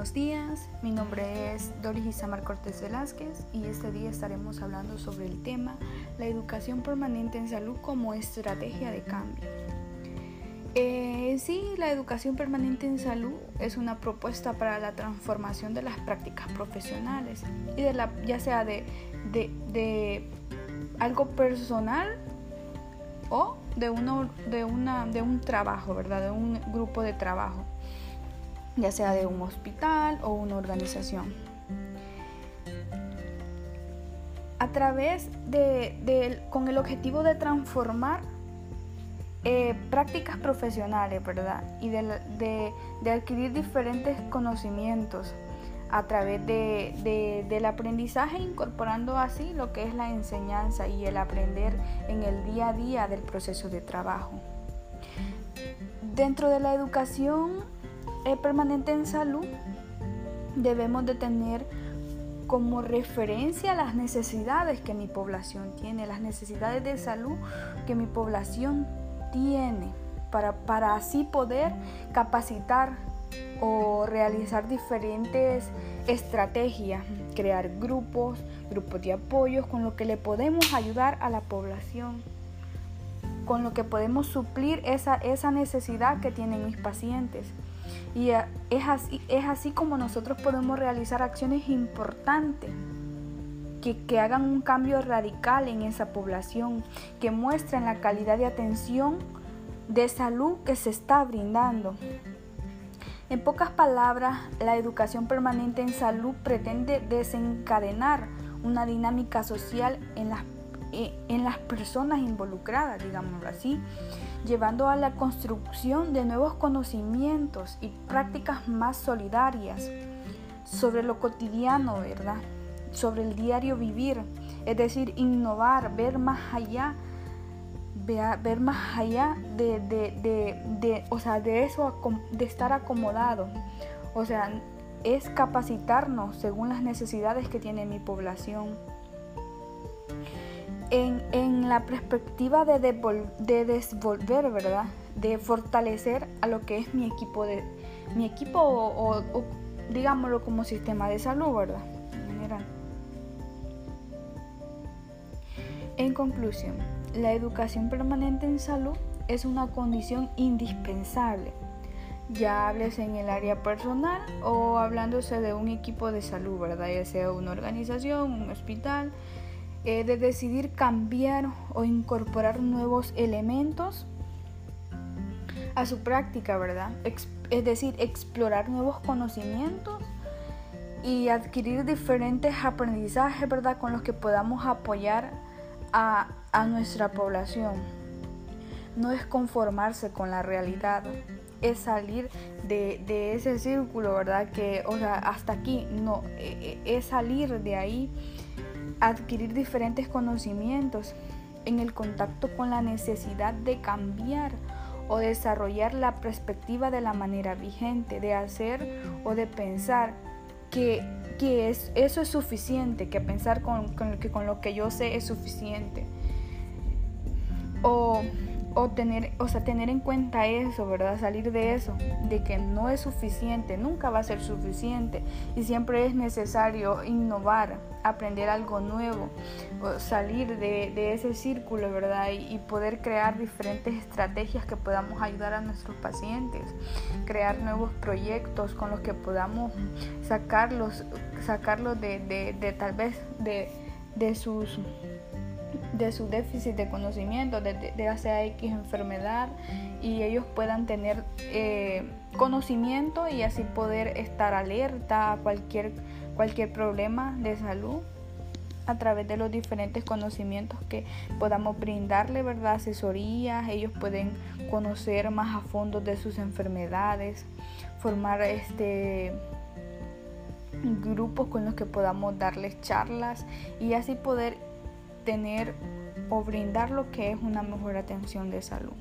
buenos días. Mi nombre es Doris Isamar Cortés Velázquez y este día estaremos hablando sobre el tema la educación permanente en salud como estrategia de cambio. Eh, sí, la educación permanente en salud es una propuesta para la transformación de las prácticas profesionales y de la, ya sea de, de, algo personal o de, uno, de, una, de un trabajo, ¿verdad? De un grupo de trabajo ya sea de un hospital o una organización. A través de, con el objetivo de transformar eh, prácticas profesionales, ¿verdad? Y de, adquirir diferentes conocimientos a través del aprendizaje, incorporando así lo que es la enseñanza y el aprender en el día a día del proceso de trabajo. Dentro de la educación permanente en salud, debemos de tener como referencia las necesidades que mi población tiene, las necesidades de salud que mi población tiene, para, para así poder capacitar o realizar diferentes estrategias, crear grupos, grupos de apoyo con lo que le podemos ayudar a la población, con lo que podemos suplir esa, esa necesidad que tienen mis pacientes. Y es así, es así como nosotros podemos realizar acciones importantes que, que, hagan un cambio radical en esa población, que muestren la calidad de atención de salud que se está brindando. En pocas palabras, la educación permanente en salud pretende desencadenar una dinámica social en las, en las personas involucradas, digámoslo así, llevando a la construcción de nuevos conocimientos y prácticas más solidarias sobre lo cotidiano, ¿verdad? Sobre el diario vivir, es decir, innovar, ver más allá, ver más allá de, de, o sea, de eso, de estar acomodado. O sea, es capacitarnos según las necesidades que tiene mi población en, la perspectiva de, de devolver, ¿verdad? De fortalecer a lo que es mi equipo, de, mi equipo o, digámoslo como sistema de salud, ¿verdad? En general. En conclusión, la educación permanente en salud es una condición indispensable, ya hables en el área personal o hablándose de un equipo de salud, ¿verdad? Ya sea una organización, un hospital, eh, de decidir cambiar o incorporar nuevos elementos a su práctica, ¿verdad? es decir, explorar nuevos conocimientos y adquirir diferentes aprendizajes, ¿verdad? Con los que podamos apoyar a, nuestra población. No es conformarse con la realidad, es salir de, ese círculo, ¿verdad? Que, o sea, hasta aquí, no, e, e, es salir de ahí adquirir diferentes conocimientos en el contacto con la necesidad de cambiar o desarrollar la perspectiva de la manera vigente, de hacer o de pensar que, es, eso es suficiente, que pensar con, que con lo que yo sé es suficiente. O o tener, o sea, tener en cuenta eso, ¿verdad? Salir de eso, de que no es suficiente, nunca va a ser suficiente y siempre es necesario innovar, aprender algo nuevo, salir de, ese círculo, ¿verdad? Y, poder crear diferentes estrategias que podamos ayudar a nuestros pacientes, crear nuevos proyectos con los que podamos sacarlos, sacarlos de, de tal vez de sus de su déficit de conocimiento, de, de, X enfermedad y ellos puedan tener eh, conocimiento y así poder estar alerta a cualquier, cualquier problema de salud a través de los diferentes conocimientos que podamos brindarle, ¿verdad? Asesorías, ellos pueden conocer más a fondo de sus enfermedades, formar este grupos con los que podamos darles charlas y así poder o brindar lo que es una mejor atención de salud.